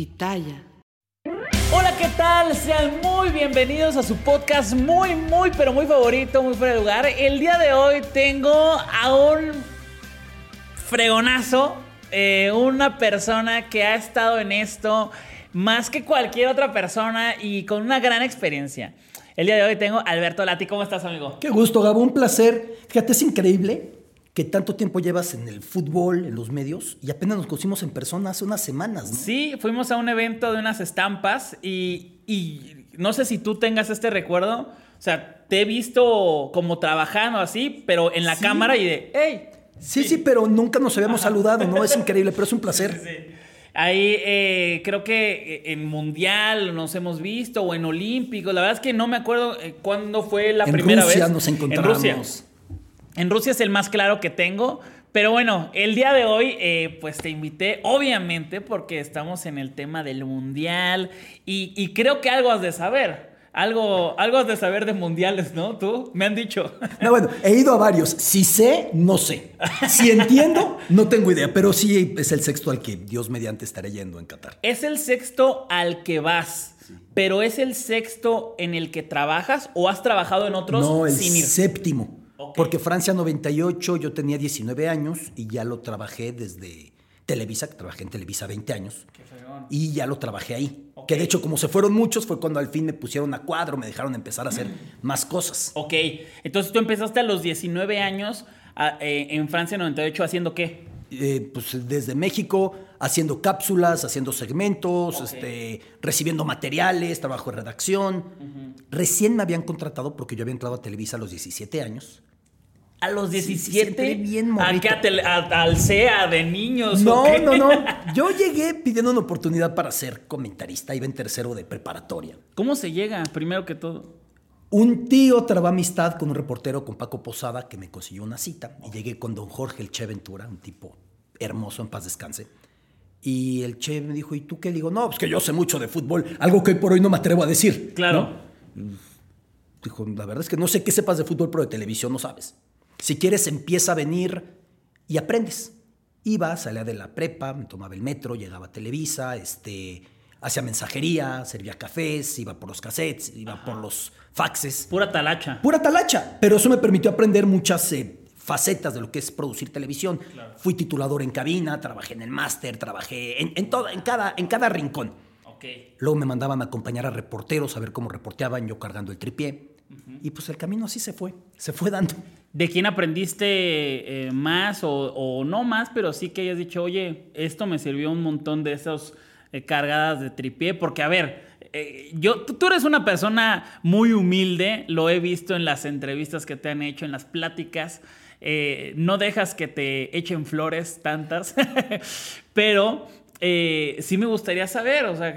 Pitaya. Hola, ¿qué tal? Sean muy bienvenidos a su podcast muy, muy, pero muy favorito, muy fuera de lugar. El día de hoy tengo a un fregonazo, eh, una persona que ha estado en esto más que cualquier otra persona y con una gran experiencia. El día de hoy tengo a Alberto Lati. ¿Cómo estás, amigo? Qué gusto, Gabo, un placer. Fíjate, es increíble que tanto tiempo llevas en el fútbol, en los medios, y apenas nos conocimos en persona hace unas semanas, ¿no? Sí, fuimos a un evento de unas estampas y, y no sé si tú tengas este recuerdo. O sea, te he visto como trabajando así, pero en la Sí. cámara y de, ¡hey! Sí, sí, pero nunca nos habíamos saludado, ¿no? Es increíble, pero es un placer. Sí. Ahí eh, creo que en Mundial nos hemos visto o en Olímpicos. La verdad es que no me acuerdo eh, cuándo fue la En primera Rusia vez. nos En encontramos. Rusia. En Rusia es el más claro que tengo. Pero bueno, el día de hoy, eh, pues te invité, obviamente, porque estamos en el tema del mundial. Y, y creo que algo has de saber. Algo, algo has de saber de mundiales, ¿no? Tú, me han dicho. No, bueno, he ido a varios. Si sé, no sé. Si entiendo, no tengo idea, pero sí es el sexto al que Dios mediante estaré yendo en Qatar. Es el sexto al que vas, pero es el sexto en el que trabajas o has trabajado en otros No, el sin ir. séptimo. Porque Francia 98, yo tenía 19 años y ya lo trabajé desde Televisa, que trabajé en Televisa 20 años. Qué fregón. Y ya lo trabajé ahí. Que de hecho, como se fueron muchos, fue cuando al fin me pusieron a cuadro, me dejaron empezar a hacer más cosas. Ok, entonces tú empezaste a los 19 años a- eh, en Francia 98 haciendo qué? Eh, pues desde México, haciendo cápsulas, haciendo segmentos, este, recibiendo materiales, trabajo de redacción. Recién me habían contratado porque yo había entrado a Televisa a los 17 años. A los Sí, 17, siempre bien ¿a morrito. qué? ¿A tele- a- al CEA de niños. No, o qué? no, no. Yo llegué pidiendo una oportunidad para ser comentarista. Iba en tercero de preparatoria. ¿Cómo se llega, primero que todo? Un tío trabó amistad con un reportero, con Paco Posada, que me consiguió una cita. Y llegué con don Jorge, el Che Ventura, un tipo hermoso, en paz descanse. Y el Che me dijo, ¿y tú qué? Le digo, no, pues que yo sé mucho de fútbol, algo que hoy por hoy no me atrevo a decir. Claro. ¿no? Dijo, la verdad es que no sé qué sepas de fútbol, pero de televisión no sabes. Si quieres, empieza a venir y aprendes. Iba, salía de la prepa, me tomaba el metro, llegaba a Televisa, este, hacía mensajería, servía cafés, iba por los cassettes, iba por los faxes. Pura talacha. Pura talacha, pero eso me permitió aprender muchas eh, facetas de lo que es producir televisión. Fui titulador en cabina, trabajé en el máster, trabajé en, en, todo- en, cada, en cada rincón. Ok. Luego me mandaban a acompañar a reporteros a ver cómo reporteaban, yo cargando el tripié. Y pues el camino así se fue, se fue dando. ¿De quién aprendiste eh, más o, no más, pero sí que hayas dicho, oye, esto me sirvió un montón de esas eh, cargadas de tripié? Porque, a ver, eh, yo, tú, tú eres una persona muy humilde, lo he visto en las entrevistas que te han hecho, en las pláticas. no dejas que te echen flores tantas, pero sí me gustaría saber, o sea,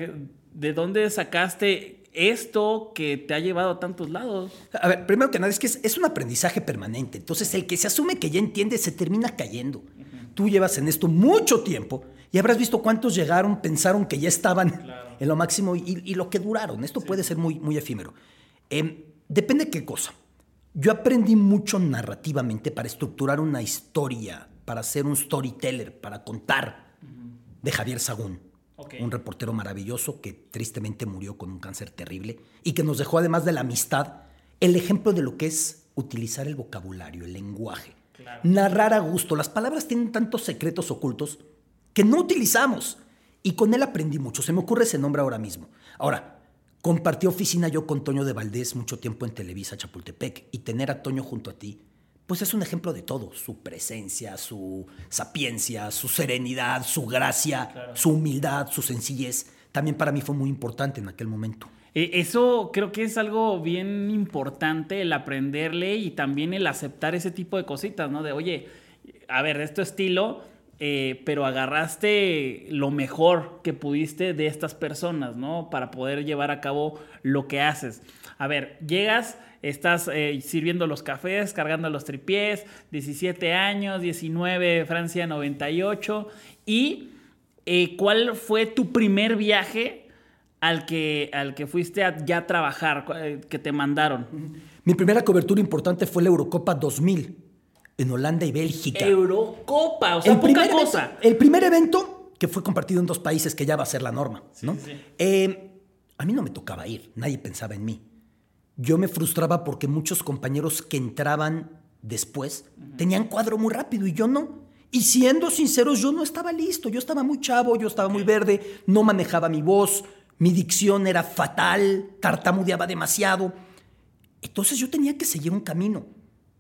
¿de dónde sacaste esto que te ha llevado a tantos lados? A ver, primero que nada, es que es, es un aprendizaje permanente. Entonces, el que se asume que ya entiende se termina cayendo. Tú llevas en esto mucho tiempo y habrás visto cuántos llegaron, pensaron que ya estaban en lo máximo y, y lo que duraron. Esto puede ser muy, muy efímero. Em, depende de qué cosa. Yo aprendí mucho narrativamente para estructurar una historia, para ser un storyteller, para contar de Javier Sagún. Un reportero maravilloso que tristemente murió con un cáncer terrible y que nos dejó, además de la amistad, el ejemplo de lo que es utilizar el vocabulario, el lenguaje. narrar a gusto. Las palabras tienen tantos secretos ocultos que no utilizamos. Y con él aprendí mucho. Se me ocurre ese nombre ahora mismo. Ahora, compartí oficina yo con Toño de Valdés mucho tiempo en Televisa Chapultepec y tener a Toño junto a ti, pues es un ejemplo de todo. Su presencia, su sapiencia, su serenidad, su gracia, su humildad, su sencillez. También para mí fue muy importante en aquel momento. Eh, Eso creo que es algo bien importante, el aprenderle y también el aceptar ese tipo de cositas, ¿no? De, oye, a ver, de este estilo, eh, pero agarraste lo mejor que pudiste de estas personas, ¿no? Para poder llevar a cabo lo que haces. A ver, llegas, estás eh, sirviendo los cafés, cargando los tripiés, 17 años, 19, Francia 98, y eh, ¿cuál fue tu primer viaje al que, al que fuiste a ya trabajar, eh, que te mandaron? Mi primera cobertura importante fue la Eurocopa 2000 en Holanda y Bélgica. Eurocopa, o sea, el poca primer cosa. Evento, el primer evento que fue compartido en dos países, que ya va a ser la norma, ¿no? sí. Eh, a mí no me tocaba ir, nadie pensaba en mí. Yo me frustraba porque muchos compañeros que entraban después tenían cuadro muy rápido y yo no. Y siendo sinceros, yo no estaba listo, yo estaba muy chavo, yo estaba muy verde, no manejaba mi voz, mi dicción era fatal, tartamudeaba demasiado. Entonces yo tenía que seguir un camino.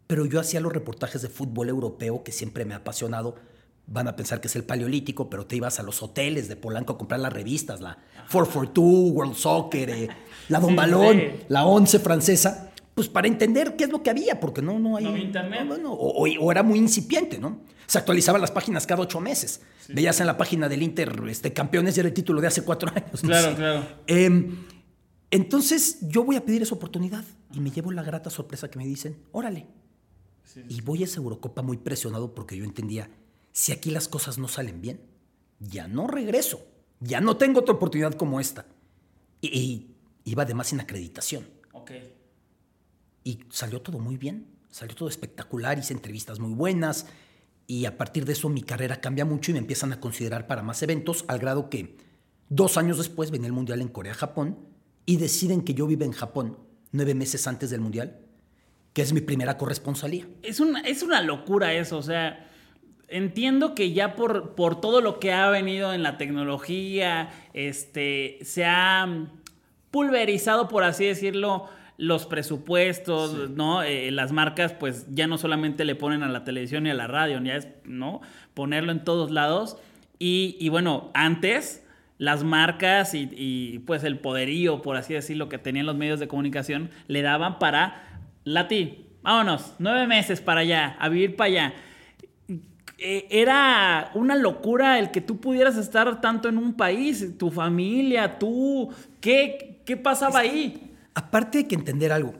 Pero yo hacía los reportajes de fútbol europeo que siempre me ha apasionado. Van a pensar que es el paleolítico, pero te ibas a los hoteles de Polanco a comprar las revistas, la 442, World Soccer, eh, la Don Sí, Balón, sí. la 11 francesa, pues para entender qué es lo que había, porque no, no hay. No internet. no, bueno, o, o- era muy incipiente, ¿no? Se actualizaban las páginas cada ocho meses. Veías en la página del Inter este, campeones y era el título de hace cuatro años. no Claro, sé. claro. Em, entonces yo voy a pedir esa oportunidad y me llevo la grata sorpresa que me dicen, órale. Y voy a esa Eurocopa muy presionado porque yo entendía, si aquí las cosas no salen bien, ya no regreso, ya no tengo otra oportunidad como esta. Y, y iba además sin acreditación. Ok. Y salió todo muy bien, salió todo espectacular, hice entrevistas muy buenas y a partir de eso mi carrera cambia mucho y me empiezan a considerar para más eventos, al grado que dos años después venía el Mundial en Corea-Japón y deciden que yo viva en Japón nueve meses antes del Mundial, que es mi primera corresponsalía. Es una, es una locura eso, o sea, entiendo que ya por, por todo lo que ha venido en la tecnología, este, se ha pulverizado, por así decirlo, los presupuestos, ¿no? Eh, las marcas, pues ya no solamente le ponen a la televisión y a la radio, ya es, ¿no? Ponerlo en todos lados. Y, y bueno, antes las marcas y, y, pues el poderío, por así decirlo, que tenían los medios de comunicación, le daban para Lati, vámonos, nueve meses para allá, a vivir para allá. Eh, Era una locura el que tú pudieras estar tanto en un país, tu familia, tú, ¿qué, qué pasaba ahí? Aparte hay que entender algo,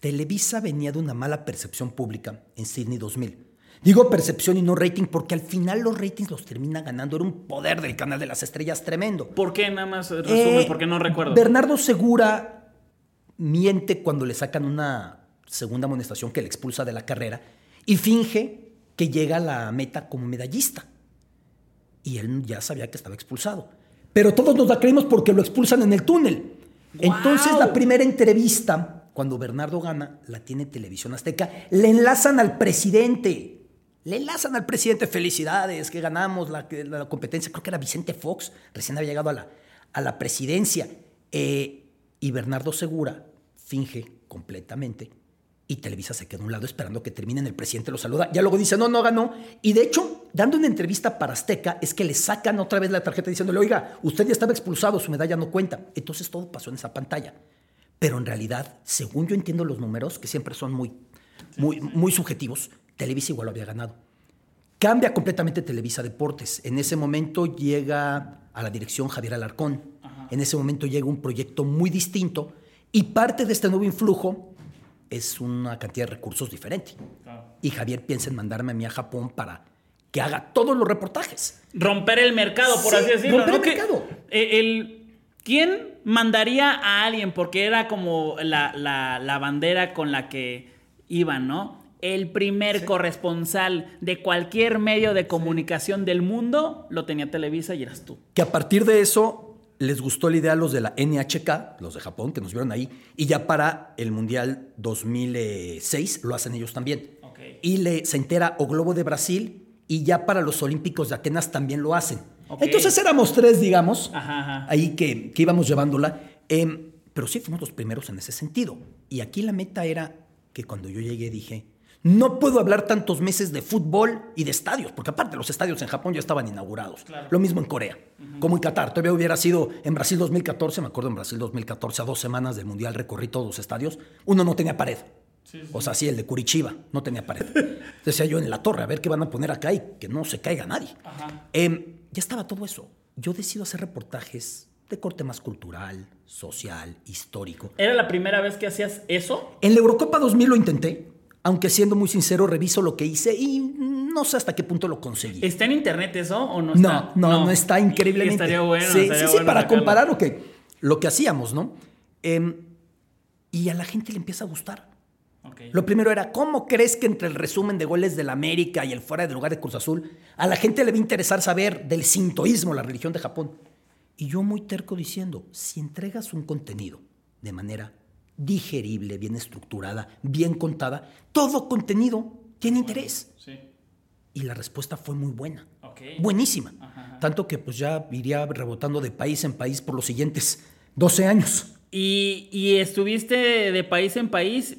Televisa venía de una mala percepción pública en Sydney 2000. Digo percepción y no rating porque al final los ratings los termina ganando. Era un poder del canal de las estrellas tremendo. ¿Por qué? Nada más resumen, Eh, porque no recuerdo. Bernardo Segura miente cuando le sacan una segunda amonestación que le expulsa de la carrera y finge que llega a la meta como medallista. Y él ya sabía que estaba expulsado. Pero todos nos la creímos porque lo expulsan en el túnel. Entonces la primera entrevista, cuando Bernardo gana, la tiene Televisión Azteca, le enlazan al presidente. Le enlazan al presidente, felicidades, que ganamos la, la competencia. Creo que era Vicente Fox, recién había llegado a la, a la presidencia. Eh, y Bernardo Segura finge completamente y Televisa se queda a un lado esperando que terminen, el presidente lo saluda, ya luego dice, no, no ganó. Y de hecho, dando una entrevista para Azteca, es que le sacan otra vez la tarjeta diciéndole, oiga, usted ya estaba expulsado, su medalla no cuenta. Entonces todo pasó en esa pantalla. Pero en realidad, según yo entiendo los números, que siempre son muy, muy, muy subjetivos, Televisa igual lo había ganado. Cambia completamente Televisa Deportes. En ese momento llega a la dirección Javier Alarcón. En ese momento llega un proyecto muy distinto y parte de este nuevo influjo es una cantidad de recursos diferente. Y Javier piensa en mandarme a mí a Japón para que haga todos los reportajes. Romper el mercado, por Sí, así decirlo. romper ¿no? el Que, mercado. eh, el, ¿Quién mandaría a alguien? Porque era como la, la- la bandera con la que iban, ¿no? El primer corresponsal de cualquier medio de comunicación del mundo lo tenía Televisa y eras tú. Que a partir de eso les gustó la idea a los de la NHK, los de Japón, que nos vieron ahí, y ya para el Mundial 2006 lo hacen ellos también. Y le, se entera o Globo de Brasil y ya para los Olímpicos de Atenas también lo hacen. Entonces éramos tres, digamos, Ajá, ajá. ahí que, que íbamos llevándola. Em, pero sí fuimos los primeros en ese sentido. Y aquí la meta era que cuando yo llegué dije, no puedo hablar tantos meses de fútbol y de estadios, porque aparte los estadios en Japón ya estaban inaugurados. Lo mismo en Corea, como en Qatar. Todavía hubiera sido en Brasil 2014, me acuerdo en Brasil 2014, a dos semanas del Mundial recorrí todos los estadios, uno no tenía pared. O sea, sí, el de Curitiba no tenía pared. Decía yo en la torre, a ver qué van a poner acá y que no se caiga nadie. Em, ya estaba todo eso. Yo decido hacer reportajes de corte más cultural, social, histórico. ¿Era la primera vez que hacías eso? En la Eurocopa 2000 lo intenté, aunque siendo muy sincero, reviso lo que hice y no sé hasta qué punto lo conseguí. ¿Está en internet eso o no No, está? no, no, está increíblemente. Estaría bueno. Sí, estaría sí, sí, bueno para sacarlo. comparar lo que, lo que hacíamos, ¿no? Em, y a la gente le empieza a gustar. Lo primero era, ¿cómo crees que entre el resumen de goles del América y el fuera de lugar de Cruz Azul, a la gente le va a interesar saber del sintoísmo, la religión de Japón? Y yo muy terco diciendo, si entregas un contenido de manera digerible, bien estructurada, bien contada, todo contenido tiene interés. Sí. Y la respuesta fue muy buena. Ok. Buenísima. Tanto que pues ya iría rebotando de país en país por los siguientes 12 años. ¿Y, y estuviste de país en país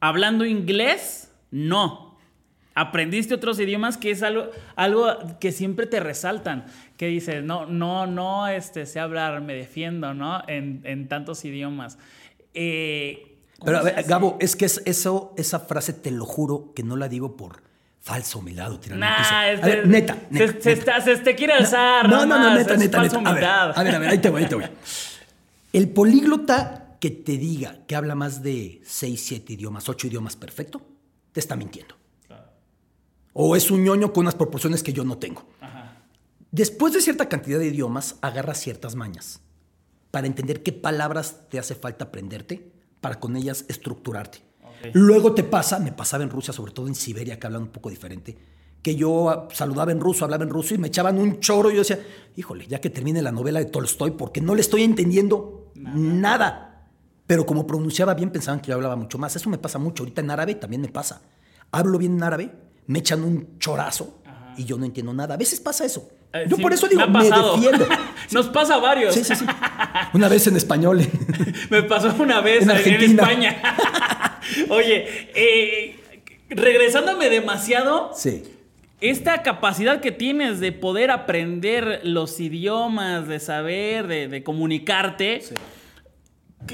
hablando inglés? No. Aprendiste otros idiomas que es algo, algo que siempre te resaltan. Que dices, no, no, no este, sé hablar, me defiendo, ¿no? En, en tantos idiomas. Eh, ¿cómo Pero a ver? Gabo, es que es- eso, esa frase te lo juro que no la digo por falsa humildad o tirarme al piso. Nah, A ver, neta, se, neta, se neta. está- se te quiere alzar. No, no, no, neta, es neta, neta. A ver, a ver, a ver, ahí te voy, ahí te voy. El políglota que te diga que habla más de 6, 7 idiomas, 8 idiomas perfecto, te está mintiendo. O es un ñoño con unas proporciones que yo no tengo. Después de cierta cantidad de idiomas, agarras ciertas mañas para entender qué palabras te hace falta aprenderte para con ellas estructurarte. Luego te pasa, me pasaba en Rusia, sobre todo en Siberia, que hablan un poco diferente, que yo ah, saludaba en ruso, hablaba en ruso y me echaban un choro y yo decía, híjole, ya que termine la novela de Tolstoy, porque no le estoy entendiendo nada. Pero como pronunciaba bien, pensaban que yo hablaba mucho más. Eso me pasa mucho. Ahorita en árabe también me pasa. Hablo bien en árabe, me echan un chorazo y yo no entiendo nada. A veces pasa eso. Eh, Yo sí, por eso digo, me me, defiendo. Nos pasa a varios. Sí, sí, sí. Una vez en español. Me pasó una vez En. España. Oye, eh, regresándome demasiado, Sí. esta capacidad que tienes de poder aprender los idiomas, de saber, de, de comunicarte.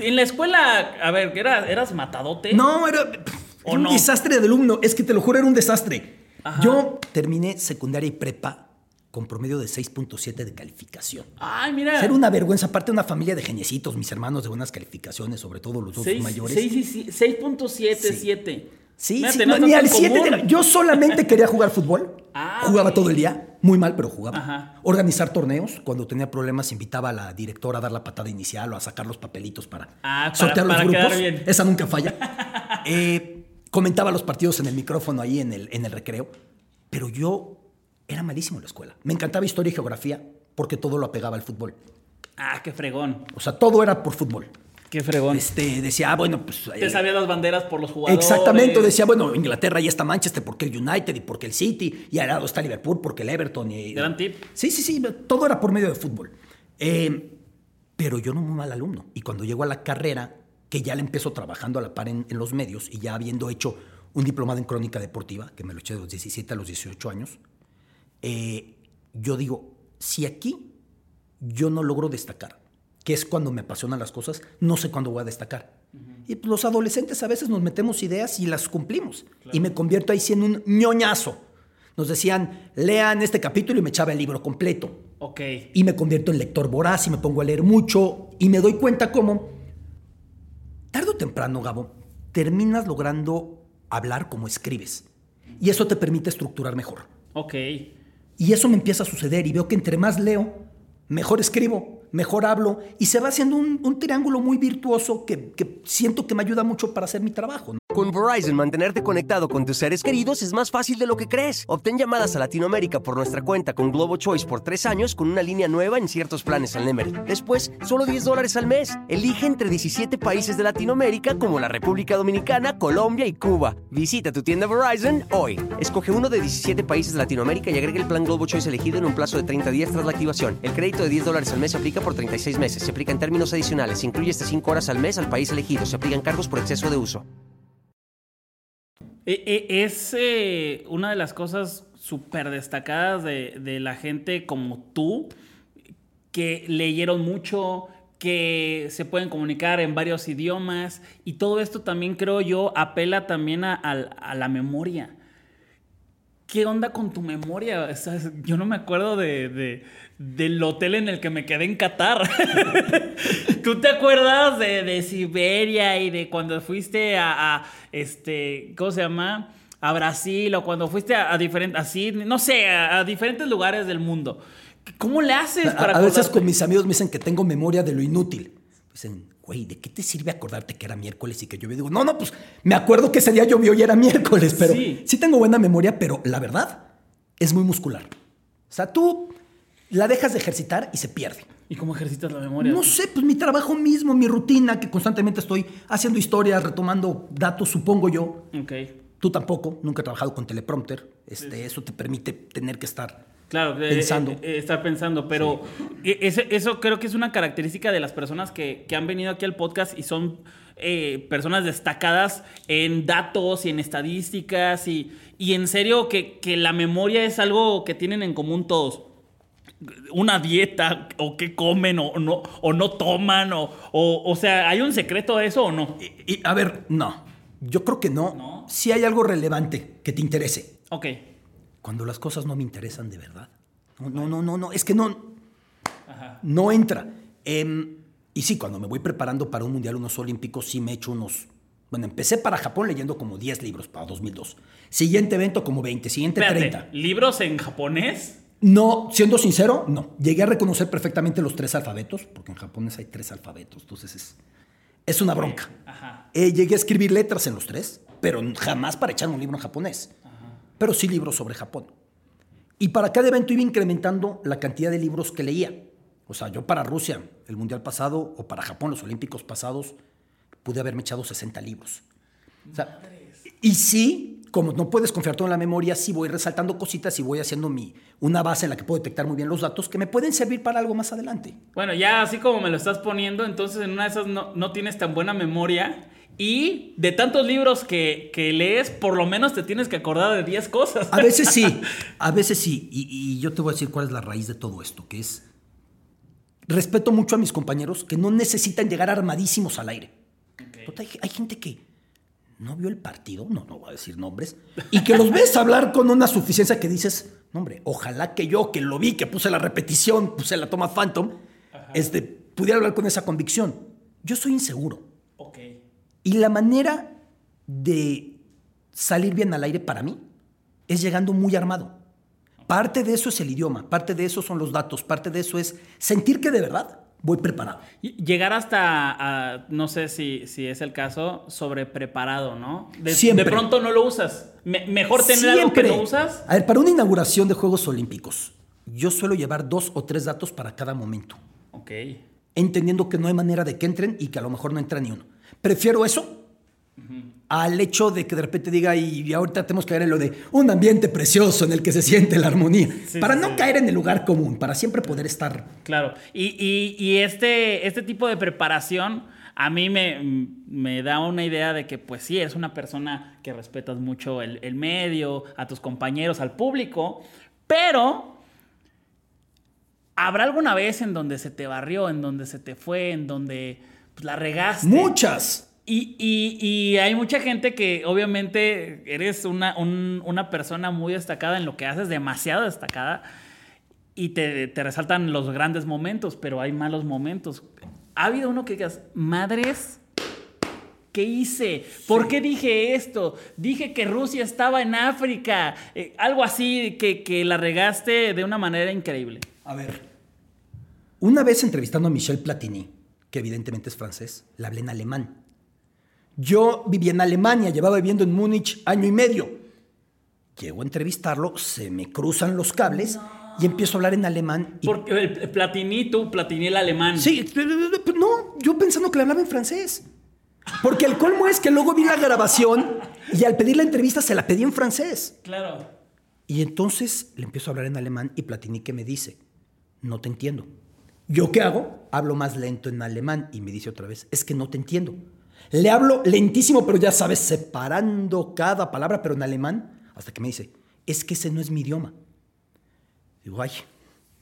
En la escuela, a ver, ¿eras, eras matadote? No, era, ¿O era un no? desastre de alumno. Es que te lo juro, era un desastre. Ajá. Yo terminé secundaria y prepa con promedio de 6.7 de calificación. Ay, mira. Era una vergüenza, aparte de una familia de geniecitos, mis hermanos de buenas calificaciones, sobre todo los dos mayores. seis y si- 6.77. Sí, sí, tenemos no, ni al en 7. común. Yo solamente quería jugar fútbol. Ah, jugaba todo el día, muy mal, pero jugaba. Ajá. Organizar torneos. Cuando tenía problemas, invitaba a la directora a dar la patada inicial o a sacar los papelitos para Ah, para- sortear los para grupos. quedar bien. Esa nunca falla. Eh, comentaba los partidos en el micrófono ahí en el, en el recreo. Pero yo era malísimo en la escuela. Me encantaba historia y geografía porque todo lo apegaba al fútbol. Ah, qué fregón. O sea, todo era por fútbol. Qué fregón. Este, decía, ah, bueno, pues. Te eh, las banderas por los jugadores. Exactamente, decía, bueno, Inglaterra ya está Manchester porque el United y porque el City, y al lado está Liverpool porque el Everton. Y, Gran tip. Sí, sí, sí, todo era por medio de fútbol. Eh, pero yo no muy mal alumno. Y cuando llego a la carrera, que ya le empezó trabajando a la par en, en los medios y ya habiendo hecho un diplomado en crónica deportiva, que me lo eché de los 17 a los 18 años, eh, yo digo, si aquí yo no logro destacar, que es cuando me apasionan las cosas, no sé cuándo voy a destacar. Y pues, los adolescentes a veces nos metemos ideas y las cumplimos. Y me convierto ahí sí en un ñoñazo. Nos decían, lean este capítulo y me echaba el libro completo. Ok. Y me convierto en lector voraz y me pongo a leer mucho y me doy cuenta cómo, tarde o temprano, Gabo, terminas logrando hablar como escribes. Y eso te permite estructurar mejor. Ok. Y eso me empieza a suceder y veo que entre más leo, mejor escribo, mejor hablo y se va haciendo un, un triángulo muy virtuoso que, siento que me ayuda mucho para hacer mi trabajo. Con Verizon, mantenerte conectado con tus seres queridos es más fácil de lo que crees. Obtén llamadas a Latinoamérica por nuestra cuenta con Globo Choice por tres años con una línea nueva en ciertos planes al Nemery. Después, solo 10 dólares al mes. Elige entre 17 países de Latinoamérica como la República Dominicana, Colombia y Cuba. Visita tu tienda Verizon hoy. Escoge uno de 17 países de Latinoamérica y agrega el plan Globo Choice elegido en un plazo de 30 días tras la activación. El crédito de 10 dólares al mes aplica por 36 meses. Se aplica en términos adicionales. Se incluye hasta 5 horas al mes al país elegido. Se aplican cargos por exceso de uso. E- e- Es eh, una de las cosas súper destacadas de, la gente como tú, que leyeron mucho, que se pueden comunicar en varios idiomas, y todo esto también creo yo apela también a, la memoria. ¿Qué onda con tu memoria? Yo no me acuerdo de- del hotel en el que me quedé en Qatar. ¿Tú te acuerdas de, de Siberia y de cuando fuiste a, a, este, ¿cómo se llama? A Brasil o cuando fuiste a, a diferentes, así, no sé, a, a diferentes lugares del mundo. ¿Cómo le haces A, para a veces acordarte? con mis amigos me dicen que tengo memoria de lo inútil. Dicen, güey, ¿de qué te sirve acordarte que era miércoles y que llovió? Digo, no, no, pues me acuerdo que ese día llovió y era miércoles, pero Sí. sí, tengo buena memoria, pero la verdad es muy muscular. O sea, tú la dejas de ejercitar y se pierde. ¿Y cómo ejercitas la memoria? No sé, pues mi trabajo mismo, mi rutina, que constantemente estoy haciendo historias, retomando datos, supongo yo. Ok. Tú tampoco, nunca he trabajado con teleprompter. Este, Eso te permite tener que estar Claro, eh, pensando. eh, eh, estar pensando, pero e- eso creo que es una característica de las personas que, que han venido aquí al podcast y son eh, personas destacadas en datos y en estadísticas y, y en serio que, que la memoria es algo que tienen en común todos. Una dieta, o qué comen, o no, o no toman, o, o, o sea, ¿hay un secreto a eso o no? Y, a ver, no. Yo creo que no. ¿No? Si hay algo relevante que te interese. Ok. Cuando las cosas no me interesan de verdad. No, no, no, no, no. Es que no. Ajá. No entra. Em, y sí, cuando me voy preparando para un mundial, unos olímpicos, sí me echo unos. Bueno, empecé para Japón leyendo como 10 libros para 2002. Siguiente evento, como 20. Siguiente, Espérate, 30. ¿libros en japonés? No, siendo sincero, no. Llegué a reconocer perfectamente los tres alfabetos, porque en japonés hay tres alfabetos. Entonces es, es una bronca. Ajá. Eh, llegué a escribir letras en los tres, pero jamás para echar un libro en japonés. Pero sí libros sobre Japón. Y para cada evento iba incrementando la cantidad de libros que leía. O sea, yo para Rusia, el Mundial pasado, o para Japón, los Olímpicos pasados, pude haberme echado 60 libros. O sea, y sí, como no puedes confiar todo en la memoria, sí voy resaltando cositas y voy haciendo mi, una base en la que puedo detectar muy bien los datos que me pueden servir para algo más adelante. Bueno, ya así como me lo estás poniendo, entonces en una de esas no, no tienes tan buena memoria. Y de tantos libros que, que lees, por lo menos te tienes que acordar de 10 cosas. A veces sí, a veces sí. Y, y yo te voy a decir cuál es la raíz de todo esto, que es respeto mucho a mis compañeros que no necesitan llegar armadísimos al aire. Hay gente que no vio el partido, no, no voy a decir nombres, y que los ves hablar con una suficiencia que dices, no, hombre, ojalá que yo, que lo vi, que puse la repetición, puse la toma Phantom, este, pudiera hablar con esa convicción. Yo soy inseguro. Ok. Y la manera de salir bien al aire para mí es llegando muy armado. Parte de eso es el idioma, parte de eso son los datos, parte de eso es sentir que de verdad voy preparado. Llegar hasta, a- no sé si, si es el caso, sobre preparado, ¿no? De, Siempre. de pronto no lo usas. Me- mejor tener algo que no usas. A ver, para una inauguración de Juegos Olímpicos, yo suelo llevar dos o tres datos para cada momento, Ok. entendiendo que no hay manera de que entren y que a lo mejor no entra ni uno. Prefiero eso al hecho de que de repente diga, y ahorita tenemos que caer en lo de un ambiente precioso en el que se siente la armonía, Sí, para sí, no sí. caer en el lugar común, para siempre poder estar Claro. Y, y- y este, este tipo de preparación a mí me, me da una idea de que, pues sí, eres una persona que respetas mucho el, el medio, a tus compañeros, al público, pero ¿habrá alguna vez en donde se te barrió, en donde se te fue, en donde pues, la regaste? muchas. Y, y- y hay mucha gente que obviamente eres una, un- una persona muy destacada en lo que haces, demasiado destacada, y te, te resaltan los grandes momentos, pero hay malos momentos. ¿Ha habido uno que digas, madres, ¿qué hice? ¿Por qué dije esto? Dije que Rusia estaba en África, Eh, algo así que, que la regaste de una manera increíble. A ver, Una vez entrevistando a Michel Platini, que evidentemente es francés, le hablé en alemán. Yo vivía en Alemania, llevaba viviendo en Múnich año y medio. Llego a entrevistarlo, se me cruzan los cables y empiezo a hablar en alemán. Y... Porque el Platini, tú, Platini el alemán. Sí, no, yo pensando que le hablaba en francés. Porque el colmo es que luego vi la grabación y al pedir la entrevista se la pedí en francés. Claro. Y entonces le empiezo a hablar en alemán y Platini que me dice, no te entiendo. ¿Yo qué hago? Hablo más lento en alemán y me dice otra vez, es que no te entiendo. Le hablo lentísimo, pero ya sabes, separando cada palabra, pero en alemán, hasta que me dice, es que ese no es mi idioma. Digo, ay,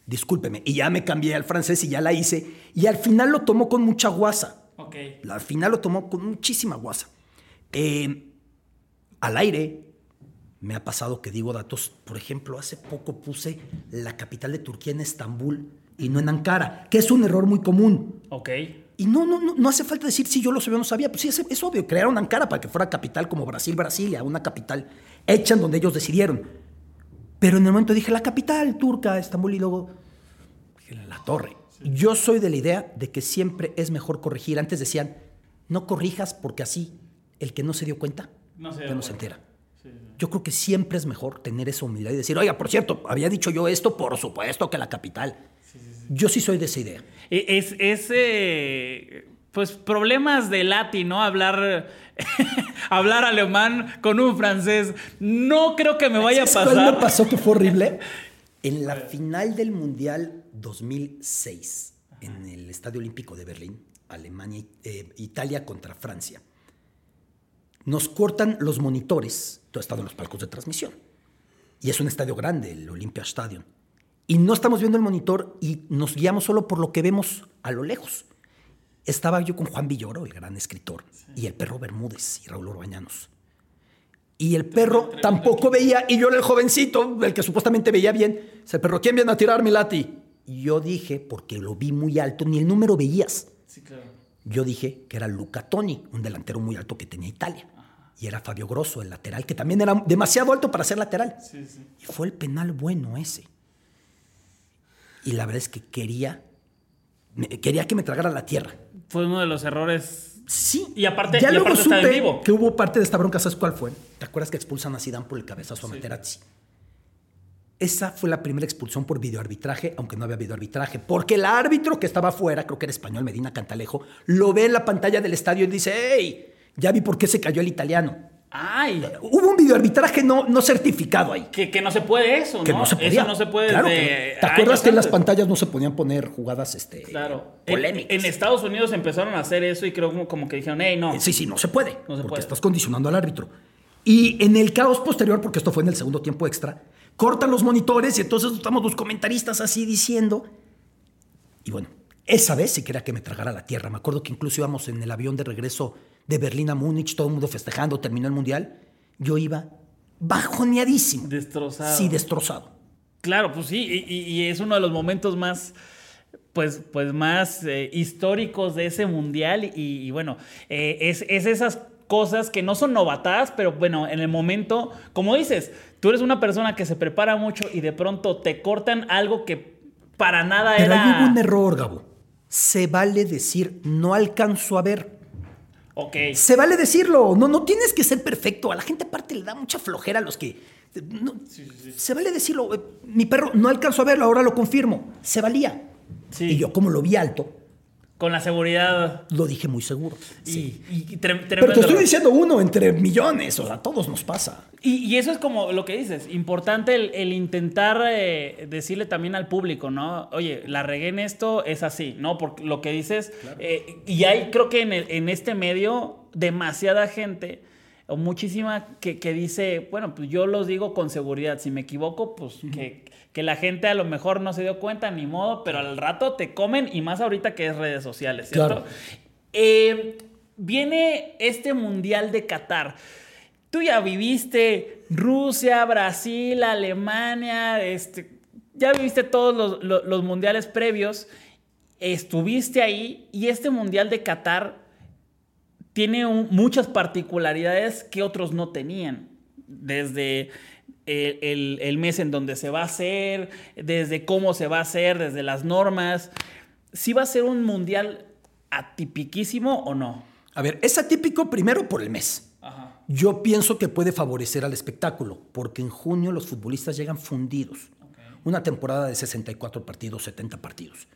discúlpeme. Y ya me cambié al francés y ya la hice. Y al final lo tomó con mucha guasa. Ok. Al final lo tomó con muchísima guasa. Eh, al aire me ha pasado que digo datos. Por ejemplo, hace poco puse la capital de Turquía en Estambul y no en Ankara, que es un error muy común. Ok. Y no, no, no, no hace falta decir si yo lo sabía o no sabía. Pues sí, es, es, obvio. Crearon Ankara para que fuera capital como Brasil, Brasilia, una capital hecha en donde ellos decidieron. Pero en el momento dije la capital turca, Estambul, y luego dije la torre. Yo soy de la idea de que siempre es mejor corregir. Antes decían, no corrijas porque así el que no se dio cuenta No se ya no se entera. Yo creo que siempre es mejor tener esa humildad y decir, oiga, por cierto, había dicho yo esto, por supuesto que la capital. Yo sí soy de esa idea. E- Es, es eh, pues problemas de latín, ¿no? Hablar, hablar alemán con un francés. No creo que me vaya a ¿Sabes cuál pasar. me pasó que fue horrible? En la final del Mundial 2006, en el Estadio Olímpico de Berlín, Alemania, eh, Italia contra Francia, nos cortan los monitores, todo estado en los palcos de transmisión. Y es un estadio grande, el Olympia Stadium. Y no estamos viendo el monitor y nos guiamos solo por lo que vemos a lo lejos. Estaba yo con Juan Villoro, el gran escritor, y el perro Bermúdez y Raúl Orbañanos. Y el perro tampoco veía, y yo era el jovencito, el que supuestamente veía bien. Dice, el perro, ¿quién viene a tirar mi lati? Y yo dije, porque lo vi muy alto, ni el número veías. Sí, claro. Yo dije que era Luca Toni, un delantero muy alto que tenía Italia. Y era Fabio Grosso, el lateral, que también era demasiado alto para ser lateral. Sí, sí. Y fue el penal bueno ese. Y la verdad es que quería, quería que me tragara la tierra. Fue uno de los errores. Sí. Y aparte- ya y luego aparte supe vivo. que hubo parte de esta bronca, ¿sabes cuál fue? ¿Te acuerdas que expulsan a Zidane por el cabezazo a Materazzi? Esa fue la primera expulsión por videoarbitraje, aunque no había videoarbitraje, porque el árbitro que estaba afuera, creo que era español, Medina Cantalejo, lo ve en la pantalla del estadio y dice, hey, ya vi por qué se cayó el italiano. ¡Ay! Hubo un videoarbitraje no, no certificado ahí. Que, que no se puede eso, ¿no? Que no se podía. Eso no se puede Claro que- ¿Te acuerdas que en las pantallas no se podían poner jugadas este, Claro. Polémicas? en Estados Unidos empezaron a hacer eso y creo como, como que dijeron, hey, no. Eh, Sí, sí, no se puede. No se porque puede. estás condicionando al árbitro. Y en el caos posterior, porque esto fue en el segundo tiempo extra, cortan los monitores y entonces estamos los comentaristas así diciendo. Y bueno, esa vez sí quería que me tragara la tierra. Me acuerdo que incluso íbamos en el avión de regreso de Berlín a Múnich, todo el mundo festejando, terminó el mundial. Yo iba bajoneadísimo. Destrozado. Sí, destrozado. Claro, pues sí, y, es uno de los momentos más, pues, pues más eh, históricos de ese mundial. Y, y bueno, eh, es, es esas cosas que no son novatadas, pero bueno, en el momento, como dices, tú eres una persona que se prepara mucho y de pronto te cortan algo que para nada Pero era. ahí hubo un error, Gabo. Se vale decir, no alcanzo a ver. Ok. Se vale decirlo. No, no tienes que ser perfecto. A la gente aparte le da mucha flojera a los que. no, Se vale decirlo. Eh, Mi perro no alcanzó a verlo, ahora lo confirmo. Se valía. Sí. Y yo, como lo vi alto, Con la seguridad. lo dije muy seguro. Y, Sí. y- Pero te estoy diciendo uno entre millones. O sea, a todos nos pasa. Y, y eso es como lo que dices, importante el, el intentar eh, decirle también al público, ¿no? Oye, la regué en esto, es así, ¿no? Porque lo que dices, eh, y hay creo que en, el- en este medio demasiada gente o muchísima que, que dice, bueno, pues yo los digo con seguridad, si me equivoco, pues que, que la gente a lo mejor no se dio cuenta, ni modo, pero al rato te comen y más ahorita que es redes sociales, ¿cierto? Claro. Eh, viene este Mundial de Qatar. Tú ya viviste Rusia, Brasil, Alemania, este, ya viviste todos los, los- los mundiales previos, estuviste ahí y este Mundial de Qatar tiene un- muchas particularidades que otros no tenían. Desde el, el- el mes en donde se va a hacer, desde cómo se va a hacer, desde las normas. ¿sí va a ser un mundial atipiquísimo o no? A ver, es atípico primero por el mes. Ajá. Yo pienso que puede favorecer al espectáculo, porque en junio los futbolistas llegan fundidos. Una temporada de 64 partidos, 70 partidos.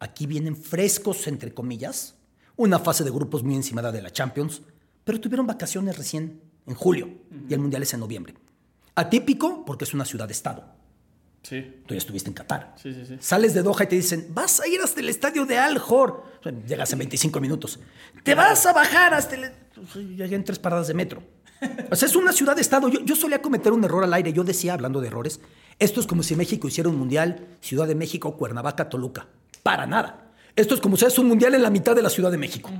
Aquí vienen frescos, entre comillas, una fase de grupos muy encimada de la Champions, pero tuvieron vacaciones recién en julio y el Mundial es en noviembre. Atípico porque es una ciudad-estado. Sí. Tú ya estuviste en Qatar. Sí, sí, sí. Sales de Doha y te dicen, vas a ir hasta el estadio de Al Hor. Llegas en 25 minutos. Te vas a bajar hasta el... Llegué en tres paradas de metro. O sea, es una ciudad-estado. Yo, yo solía cometer un error al aire. Yo decía, hablando de errores, esto es como si México hiciera un mundial, Ciudad de México, Cuernavaca, Toluca. Para nada. Esto es como si es un mundial en la mitad de la Ciudad de México.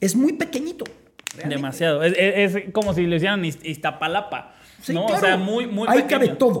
Es muy pequeñito. realmente. Demasiado. Es, es- es como si lo hicieran Iz- Iztapalapa. Sí, ¿no? claro. O sea, muy, muy Ahí pequeño. cabe todo.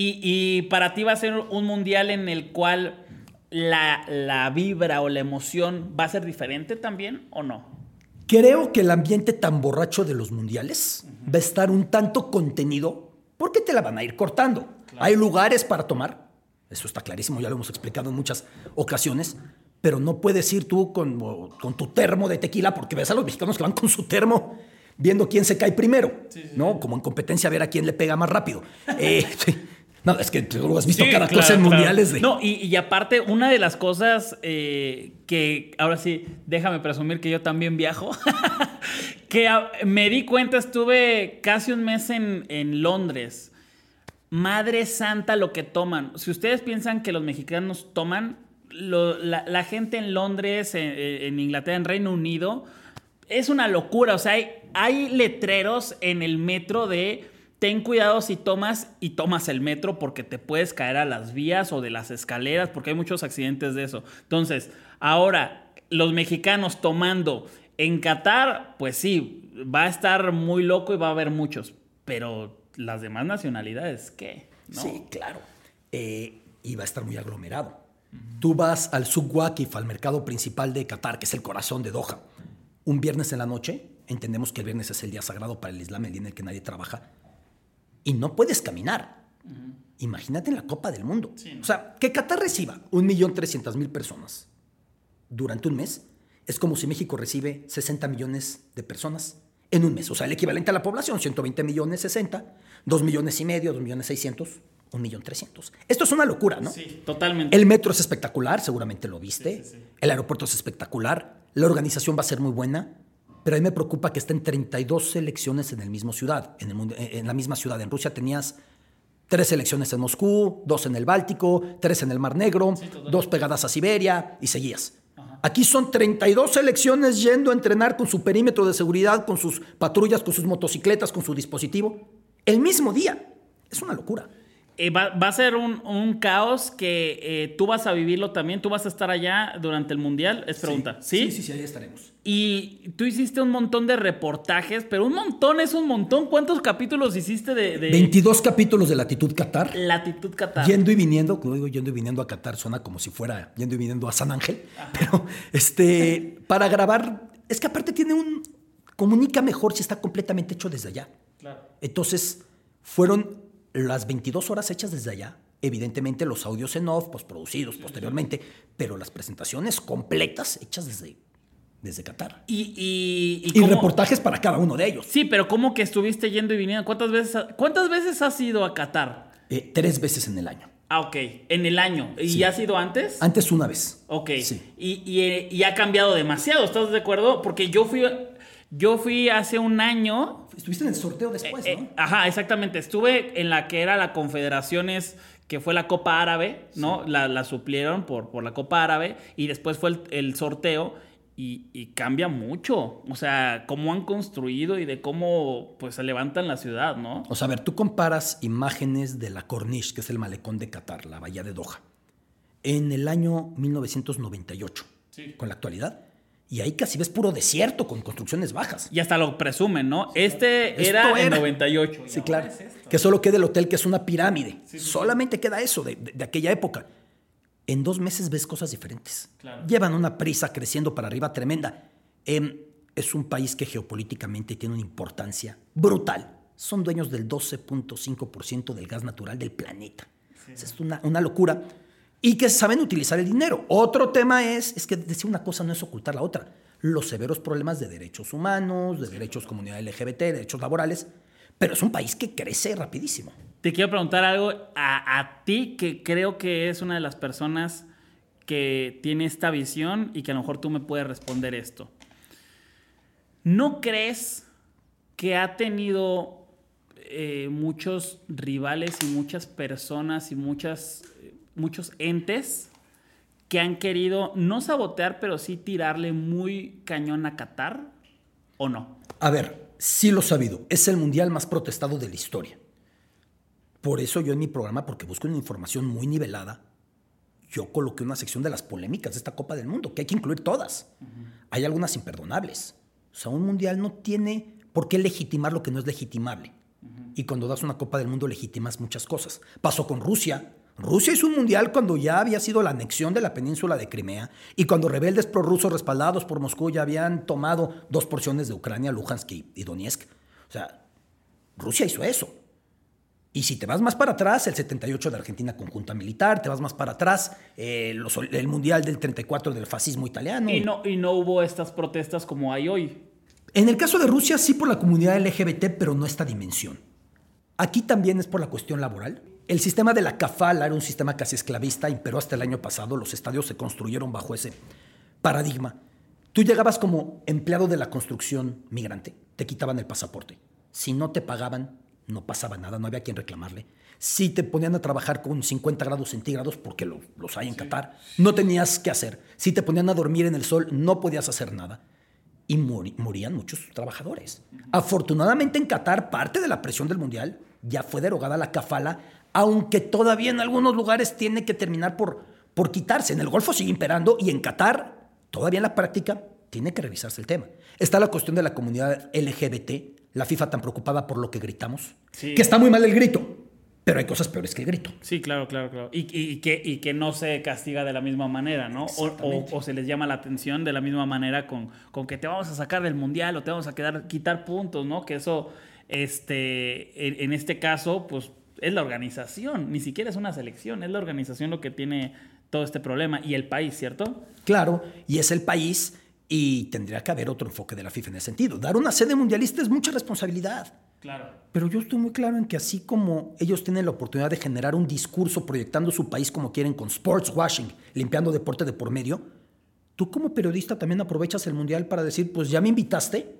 Y, y para ti va a ser un mundial en el cual la, la vibra o la emoción va a ser diferente también o no? Creo que el ambiente tan borracho de los mundiales va a estar un tanto contenido porque te la van a ir cortando. Hay lugares para tomar, eso está clarísimo, ya lo hemos explicado en muchas ocasiones, pero no puedes ir tú con, tu termo de tequila porque ves a los mexicanos que van con su termo viendo quién se cae primero, ¿no? Como en competencia a ver a quién le pega más rápido. Eh, sí. No, es que tú lo has visto Sí, cada claro, cosa en claro. mundiales de... No, y, y aparte, una de las cosas eh, que ahora sí, déjame presumir que yo también viajo, que a- me di cuenta, estuve casi un mes en, en Londres. Madre santa lo que toman. Si ustedes piensan que los mexicanos toman, lo- la, la gente en Londres, en, en Inglaterra, en Reino Unido, es una locura. O sea, hay, hay letreros en el metro de ten cuidado si tomas y tomas el metro porque te puedes caer a las vías o de las escaleras porque hay muchos accidentes de eso. Entonces, ahora, los mexicanos tomando en Qatar, pues sí, va a estar muy loco y va a haber muchos. Pero las demás nacionalidades, ¿qué? Sí, claro. Eh, y va a estar muy aglomerado. Tú vas al Souq Waqif, al mercado principal de Qatar, que es el corazón de Doha, un viernes en la noche. Entendemos que el viernes es el día sagrado para el Islam, el día en el que nadie trabaja. Y no puedes caminar. Imagínate en la Copa del Mundo. O sea, que Qatar reciba 1.300.000 personas durante un mes es como si México recibe 60 millones de personas en un mes. O sea, el equivalente a la población, 120 millones 60, 2 millones y medio, 2 millones 600, 1 millón 300. Esto es una locura, ¿no? Sí, totalmente. El metro es espectacular, seguramente lo viste. El aeropuerto es espectacular. La organización va a ser muy buena. Pero a mí me preocupa que estén 32 selecciones en el mismo ciudad, en, el mundo- en la misma ciudad. En Rusia tenías tres selecciones en Moscú, dos en el Báltico, tres en el Mar Negro, dos pegadas a Siberia y seguías. Aquí son 32 selecciones yendo a entrenar con su perímetro de seguridad, con sus patrullas, con sus motocicletas, con su dispositivo, el mismo día. Es una locura. Eh, va, va a ser un, un caos que eh, tú vas a vivirlo también. Tú vas a estar allá durante el mundial. Es pregunta. ¿Sí? Sí, sí, sí, ahí estaremos. Y tú hiciste un montón de reportajes, pero un montón es un montón. ¿Cuántos capítulos hiciste de, de 22 capítulos de Latitud Qatar. Latitud Qatar? Yendo y viniendo, como digo, yendo y viniendo a Qatar suena como si fuera yendo y viniendo a San Ángel, pero este, para grabar, es que aparte tiene un, comunica mejor si está completamente hecho desde allá. Claro. Entonces, fueron las 22 horas hechas desde allá, evidentemente los audios en off, postproducidos posteriormente, pero las presentaciones completas hechas desde, desde Qatar. Y, y, y Y cómo- reportajes para cada uno de ellos. Sí, pero ¿cómo que estuviste yendo y viniendo? ¿Cuántas veces, ha- ¿cuántas veces has ido a Qatar? Eh, tres veces en el año. Ah, ok. En el año. ¿Y Sí. has ido antes? Antes una vez. Ok. Sí. Y, y, eh, y ha cambiado demasiado, ¿estás de acuerdo? Porque yo fui, yo fui hace un año Estuviste en el sorteo después, Eh, ¿no? eh, ajá, exactamente. Estuve en la que era la Confederaciones, que fue la Copa Árabe, ¿no? La, la suplieron por, por la Copa Árabe y después fue el, el sorteo y, y cambia mucho. O sea, cómo han construido y de cómo pues se levantan la ciudad, ¿no? O sea, a ver, tú comparas imágenes de la Corniche, que es el malecón de Qatar, la bahía de Doha, en el año 1998, con la actualidad. Y ahí casi ves puro desierto con construcciones bajas. Y hasta lo presumen, ¿no? Este Esto era, en 98. Sí, claro. Que solo queda el hotel, que es una pirámide. Solamente queda eso de, de- de aquella época. En dos meses ves cosas diferentes. Claro. Llevan una prisa creciendo para arriba tremenda. Em, es un país que geopolíticamente tiene una importancia brutal. Son dueños del 12.5% del gas natural del planeta. Es una, una locura. Y que saben utilizar el dinero. Otro tema es, es que decir una cosa no es ocultar la otra. Los severos problemas de derechos humanos, de derechos comunidad LGBT, derechos laborales. Pero es un país que crece rapidísimo. Te quiero preguntar algo a, a ti que creo que es una de las personas que tiene esta visión y que a lo mejor tú me puedes responder esto. ¿No crees que ha tenido eh, muchos rivales y muchas personas y muchas, eh, muchos entes que han querido no sabotear, pero sí tirarle muy cañón a Qatar? ¿O no? A ver, sí lo he sabido. Es el mundial más protestado de la historia. Por eso yo en mi programa, porque busco una información muy nivelada, yo coloqué una sección de las polémicas de esta Copa del Mundo, que hay que incluir todas. Hay algunas imperdonables. O sea, un mundial no tiene por qué legitimar lo que no es legitimable. Y cuando das una Copa del Mundo legitimas muchas cosas. Pasó con Rusia. Rusia hizo un mundial cuando ya había sido la anexión de la península de Crimea y cuando rebeldes prorrusos respaldados por Moscú ya habían tomado dos porciones de Ucrania, Luhansk y Donetsk. O sea, Rusia hizo eso. Y si te vas más para atrás, el 78 de Argentina con junta militar, te vas más para atrás, eh, los- el mundial del 34 del fascismo italiano. Y no, y no hubo estas protestas como hay hoy. En el caso de Rusia, sí por la comunidad LGBT, pero no esta dimensión. Aquí también es por la cuestión laboral. El sistema de la kafala era un sistema casi esclavista, imperó hasta el año pasado. Los estadios se construyeron bajo ese paradigma. Tú llegabas como empleado de la construcción migrante, te quitaban el pasaporte. Si no te pagaban, no pasaba nada, no había quien reclamarle. Si te ponían a trabajar con 50 grados centígrados, porque lo- los hay en Qatar, no tenías que hacer. Si te ponían a dormir en el sol, no podías hacer nada y muri- morían muchos trabajadores. Afortunadamente en Qatar, parte de la presión del Mundial ya fue derogada la kafala, aunque todavía en algunos lugares tiene que terminar por, por quitarse. En el Golfo sigue imperando y en Qatar, todavía en la práctica, tiene que revisarse el tema. Está la cuestión de la comunidad LGBT, la FIFA tan preocupada por lo que gritamos, Sí. que está muy mal el grito, pero hay cosas peores que el grito. Sí, claro, claro, claro. Y, y- y que, y que no se castiga de la misma manera, ¿no? O, o- o se les llama la atención de la misma manera con, con que te vamos a sacar del mundial o te vamos a quedar, quitar puntos, ¿no? Que eso, este, en, en este caso, pues es la organización, ni siquiera es una selección, es la organización lo que tiene todo este problema y el país, ¿cierto? Claro, y es el país y tendría que haber otro enfoque de la FIFA en ese sentido. Dar una sede mundialista es mucha responsabilidad. Claro. Pero yo estoy muy claro en que así como ellos tienen la oportunidad de generar un discurso proyectando su país como quieren con sports washing, limpiando deporte de por medio, tú como periodista también aprovechas el mundial para decir, pues ya me invitaste,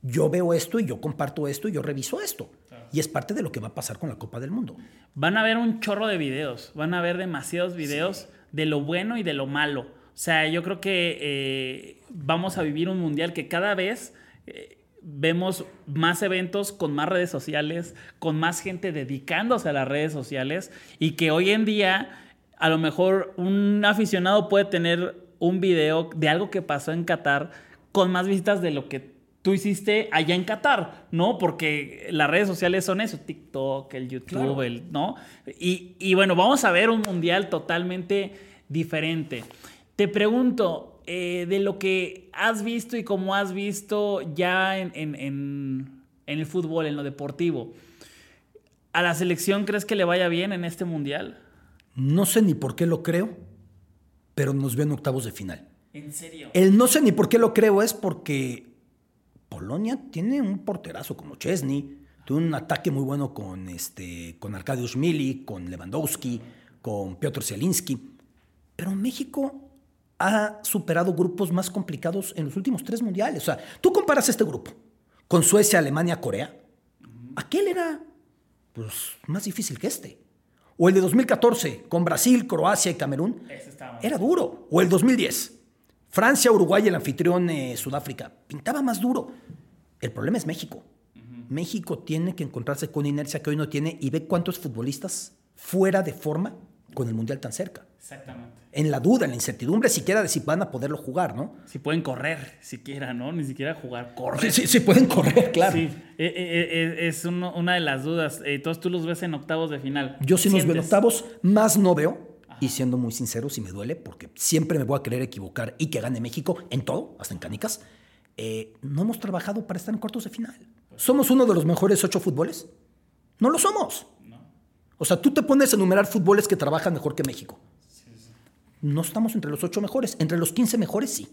yo veo esto y yo comparto esto y yo reviso esto. Y es parte de lo que va a pasar con la Copa del Mundo. Van a ver un chorro de videos, van a ver demasiados videos de lo bueno y de lo malo. O sea, yo creo que eh, vamos a vivir un mundial que cada vez eh, vemos más eventos con más redes sociales, con más gente dedicándose a las redes sociales y que hoy en día a lo mejor un aficionado puede tener un video de algo que pasó en Qatar con más visitas de lo que tú hiciste allá en Qatar, ¿no? Porque las redes sociales son eso, TikTok, el YouTube, Claro. el, ¿no? Y, y bueno, vamos a ver un mundial totalmente diferente. Te pregunto, eh, de lo que has visto y cómo has visto ya en, en- en- en el fútbol, en lo deportivo, ¿a la selección crees que le vaya bien en este mundial? No sé ni por qué lo creo, pero nos ven octavos de final. ¿En serio? El no sé ni por qué lo creo es porque Polonia tiene un porterazo como Chesney, tuvo un ataque muy bueno con, este, con Arkadiusz Milik, con Lewandowski, con Piotr Zielinski, pero México ha superado grupos más complicados en los últimos tres mundiales. O sea, tú comparas este grupo con Suecia, Alemania, Corea, aquel era pues, más difícil que este. O el de 2014 con Brasil, Croacia y Camerún. Era duro. O el 2010. Francia, Uruguay, el anfitrión eh, Sudáfrica. Pintaba más duro. El problema es México. México tiene que encontrarse con inercia que hoy no tiene y ve cuántos futbolistas fuera de forma con el Mundial tan cerca. Exactamente. En la duda, en la incertidumbre siquiera de si van a poderlo jugar, ¿no? Si pueden correr, siquiera, ¿no? Ni siquiera jugar, correr. sí, sí pueden correr, claro. Sí, eh, eh, es uno- una de las dudas. Entonces tú los ves en octavos de final. Yo sí nos veo en octavos, más no veo. Y siendo muy sincero, si me duele, porque siempre me voy a querer equivocar y que gane México en todo, hasta en canicas. eh, no hemos trabajado para estar en cuartos de final. ¿Somos uno de los mejores ocho fútboles? No lo somos. O sea, tú te pones a enumerar fútboles que trabajan mejor que México. No estamos entre los ocho mejores. Entre los 15 mejores, sí.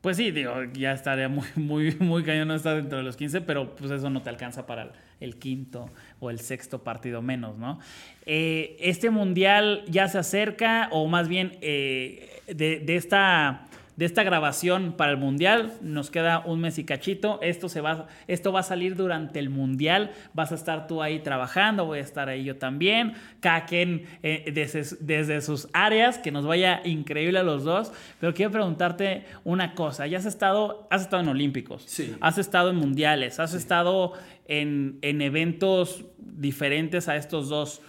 Pues sí, digo, ya estaría muy, muy, muy cañón no estar dentro de los 15, pero pues eso no te alcanza para el, quinto o el sexto partido menos, ¿no? Eh, este mundial ya se acerca, o más bien eh, de esta, de esta grabación para el mundial, nos queda un mes y cachito. Esto, se va, esto va a salir durante el mundial. Vas a estar tú ahí trabajando, voy a estar ahí yo también. Cada quien eh, desde, desde sus áreas, que nos vaya increíble a los dos. Pero quiero preguntarte una cosa. Ya has estado, has estado en Olímpicos, Sí. has estado en mundiales, has estado en, en eventos diferentes a estos dos.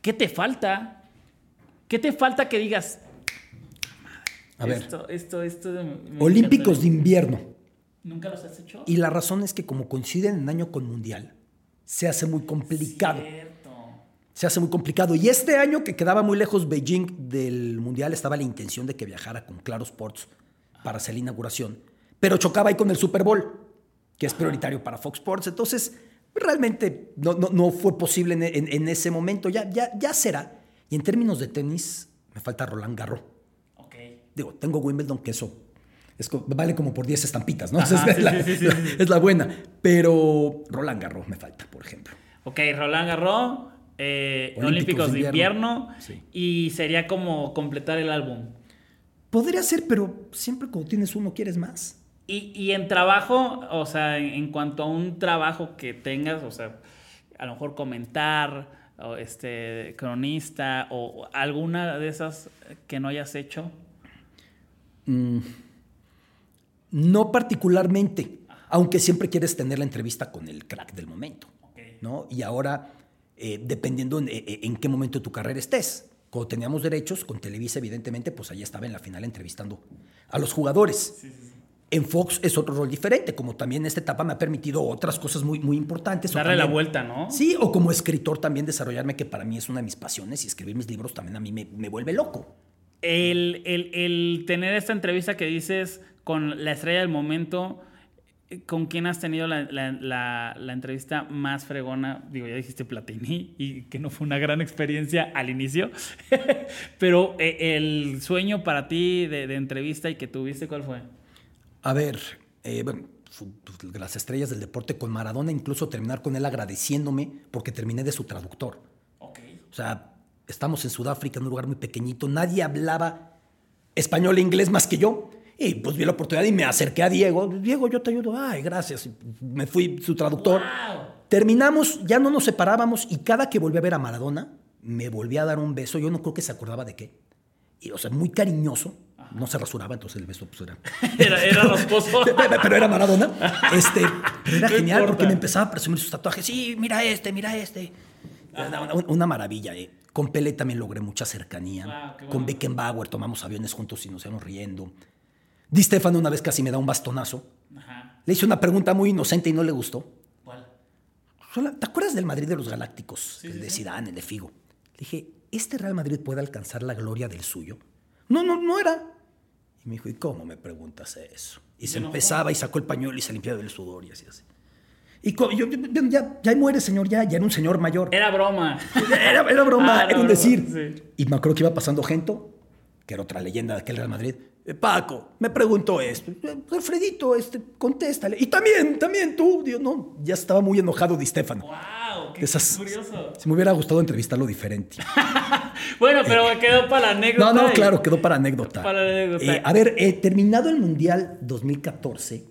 ¿Qué te falta? ¿Qué te falta que digas? A ver, Esto, esto, esto. me Olímpicos de encantaría"? invierno. ¿Nunca los has hecho? Y la razón es que como coinciden en año con mundial, se hace muy complicado. Cierto. Se hace muy complicado. Y este año que quedaba muy lejos Beijing del mundial, estaba la intención de que viajara con Claro Sports para hacer la inauguración. Pero chocaba ahí con el Super Bowl, que es prioritario para Fox Sports. Entonces, realmente no, no, no fue posible en, en- en ese momento. Ya, ya, ya será. Y en términos de tenis, me falta Roland Garros. Digo, tengo Wimbledon, que eso es vale como por 10 estampitas, ¿no? Ajá, es, sí, la, sí, sí, sí, la- sí. es la buena. Pero Roland Garros me falta, por ejemplo. Ok, Roland Garros, eh, Olímpicos Olímpicos, de invierno, invierno. Sí. y sería como completar el álbum. Podría ser, pero siempre cuando tienes uno quieres más. Y, y en trabajo, o sea, en, en cuanto a un trabajo que tengas, o sea, a lo mejor comentar, o este, cronista, o alguna de esas que no hayas hecho. No particularmente, aunque siempre quieres tener la entrevista con el crack del momento. ¿no? Y ahora, eh, dependiendo en, eh, en qué momento de tu carrera estés. Cuando teníamos derechos, con Televisa, evidentemente, pues ahí estaba en la final entrevistando a los jugadores. En Fox es otro rol diferente, como también esta etapa me ha permitido otras cosas muy, muy importantes. Darle la vuelta, ¿no? Sí, o como escritor también desarrollarme, que para mí es una de mis pasiones, y escribir mis libros también a mí me, me vuelve loco. El, el- el tener esta entrevista que dices con la estrella del momento, ¿con quién has tenido la, la- la- la entrevista más fregona? Digo, ya dijiste Platini y que no fue una gran experiencia al inicio, pero eh, el sueño para ti de, de entrevista y que tuviste, ¿cuál fue? A ver, eh, bueno, pues, las estrellas del deporte con Maradona, incluso terminar con él agradeciéndome porque terminé de su traductor. Ok. O sea, estamos en Sudáfrica, en un lugar muy pequeñito, nadie hablaba español e inglés más que yo. Y pues vi la oportunidad y me acerqué a Diego. Diego, yo te ayudo. Ay, gracias. Y me fui su traductor. ¡Wow! Terminamos, ya no nos separábamos y cada que volví a ver a Maradona, me volví a dar un beso. Yo no creo que se acordaba de qué. Y, o sea, muy cariñoso. No se rasuraba, entonces el beso pues era... Era, era rasposo. pero era Maradona. Este, pero era No genial importa. porque me empezaba a presumir sus tatuajes. Sí, mira este, mira este. Una- una maravilla. eh. Con Pele también logré mucha cercanía. Wow, qué Con. Beckenbauer tomamos aviones juntos y nos íbamos riendo. Di Stefano una vez casi me da un bastonazo. Ajá. Le hice una pregunta muy inocente y no le gustó. ¿Cuál? ¿Te acuerdas del Madrid de los Galácticos? el de Zidane, el de Figo. Le dije, ¿este Real Madrid puede alcanzar la gloria del suyo? No, no, no era. Y me dijo, ¿y cómo me preguntas eso? Y se enojó? empezaba y sacó el pañuelo y se limpiaba el sudor y así así. Y yo, yo- ya, ya muere, señor, ya, ya era un señor mayor. Era broma. Era, era broma, Ah, era era un broma, decir. sí. Y me acuerdo que iba pasando Gento, que era otra leyenda de aquel Real Madrid. "Eh, Paco, me preguntó esto. "Eh, Alfredito, este, contéstale. Y también, también tú. Digo, no, ya estaba muy enojado Di Stefano. ¡Wow! ¡Qué Esas- curioso! Si me hubiera gustado entrevistarlo diferente. Bueno, pero quedó para la anécdota. No, no, y- claro, quedó para anécdota. Para la anécdota. Eh, a ver, eh, terminado el Mundial 2014,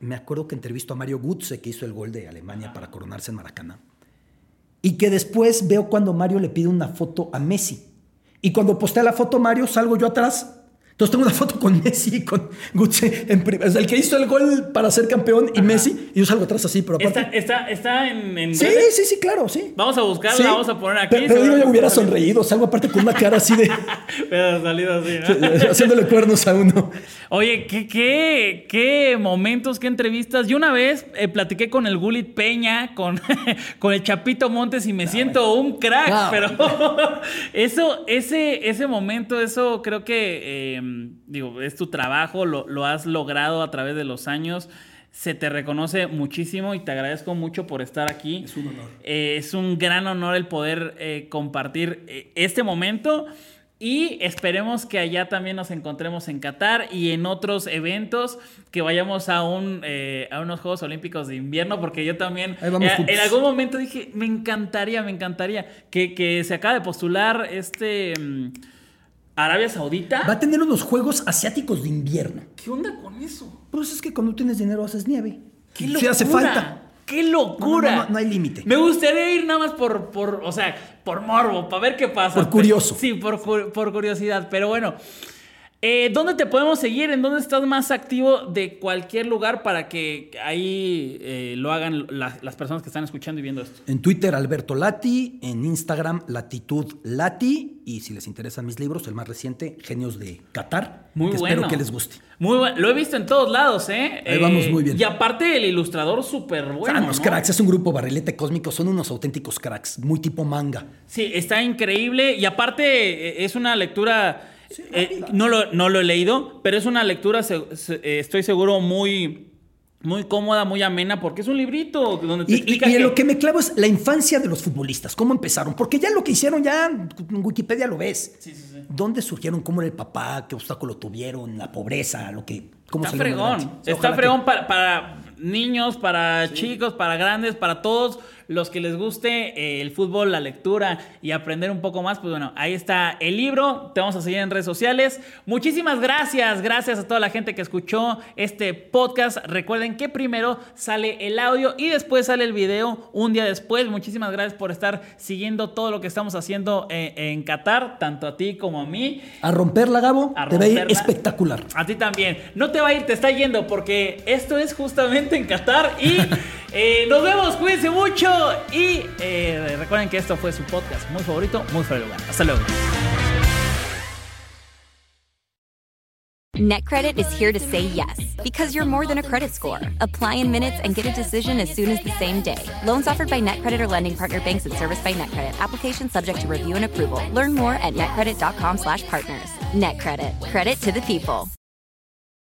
me acuerdo que entrevistó a Mario Götze, que hizo el gol de Alemania para coronarse en Maracaná. Y que después veo cuando Mario le pide una foto a Messi. Y cuando postea la foto Mario, salgo yo atrás. Entonces tengo una foto con Messi y con Gucci en o sea, el que hizo el gol para ser campeón y Messi, y yo salgo atrás así, pero aparte. Está, está, está en, en sí, redes. sí, sí, claro, sí. Vamos a buscarla, Sí. vamos a poner aquí. Pero, pero yo seguramente hubiera sonreído, salgo aparte con una cara así de. Pero salido así, ¿no? haciéndole cuernos a uno. Oye, ¿qué, qué, qué momentos, qué entrevistas. Yo una vez eh, platiqué con el Gulit Peña, con, con el Chapito Montes y me siento un crack, No. pero eso, ese, ese momento, eso creo que, eh, digo, es tu trabajo, lo, lo has logrado a través de los años. Se te reconoce muchísimo y te agradezco mucho por estar aquí. Es un honor. Eh, es un gran honor el poder eh, compartir eh, este momento y esperemos que allá también nos encontremos en Qatar y en otros eventos, que vayamos a, un, eh, a unos Juegos Olímpicos de invierno, porque yo también eh, en algún momento dije, me encantaría, me encantaría que, que se acaba de postular este mm, Arabia Saudita. Va a tener unos juegos asiáticos de invierno. ¿Qué onda con eso? Pues es que cuando tienes dinero haces nieve. ¡Qué locura! hace falta. ¡Qué locura! No, no, no, no hay límite. Me gustaría ir nada más por, por, o sea, por morbo, para ver qué pasa. Por curioso. Sí, por, por curiosidad. Pero bueno, eh, ¿dónde te podemos seguir? ¿En dónde estás más activo de cualquier lugar para que ahí eh, lo hagan la- las personas que están escuchando y viendo esto? En Twitter, Alberto Lati. En Instagram, Latitud Lati. Y si les interesan mis libros, el más reciente, Genios de Qatar. Muy que bueno. Espero que les guste. Muy bueno. Lo he visto en todos lados, ¿eh? Ahí vamos Eh, muy bien. Y aparte el ilustrador súper bueno. Ah, unos ¿no? cracks, es un grupo barrilete cósmico, son unos auténticos cracks, muy tipo manga. Sí, está increíble y aparte es una lectura, eh, no, lo, no lo he leído, pero es una lectura, se- se- eh, estoy seguro, muy, muy cómoda, muy amena, porque es un librito donde te Y, y- explica y en que- lo que me clavo es la infancia de los futbolistas, cómo empezaron, porque ya lo que hicieron, ya en Wikipedia lo ves. Sí, sí, sí. ¿Dónde surgieron? ¿Cómo era el papá? ¿Qué obstáculo tuvieron? ¿La pobreza? ¿Lo que, ¿Cómo Está fregón. Está que- fregón para, para niños, para chicos, para grandes, para todos los que les guste eh, el fútbol, la lectura y aprender un poco más. Pues bueno, ahí está el libro. Te vamos a seguir en redes sociales. Muchísimas gracias. Gracias a toda la gente que escuchó este podcast. Recuerden que primero sale el audio y después sale el video un día después. Muchísimas gracias por estar siguiendo todo lo que estamos haciendo eh, en Qatar, tanto a ti como a mí. A romperla, Gabo, A te va a ir espectacular. A ti también. No te va a ir, te está yendo, porque esto es justamente en Qatar. Y eh, nos vemos, cuídense mucho. Y eh, recuerden que esto fue su podcast muy favorito, muy fuera de lugar. Hasta luego. NetCredit is here to say yes because you're more than a credit score. Apply in minutes and get a decision as soon as the same day. Loans offered by NetCredit or lending partner banks and serviced by NetCredit. Application subject to review and approval. Learn more at netcredit.com/partners. NetCredit. Credit to the people.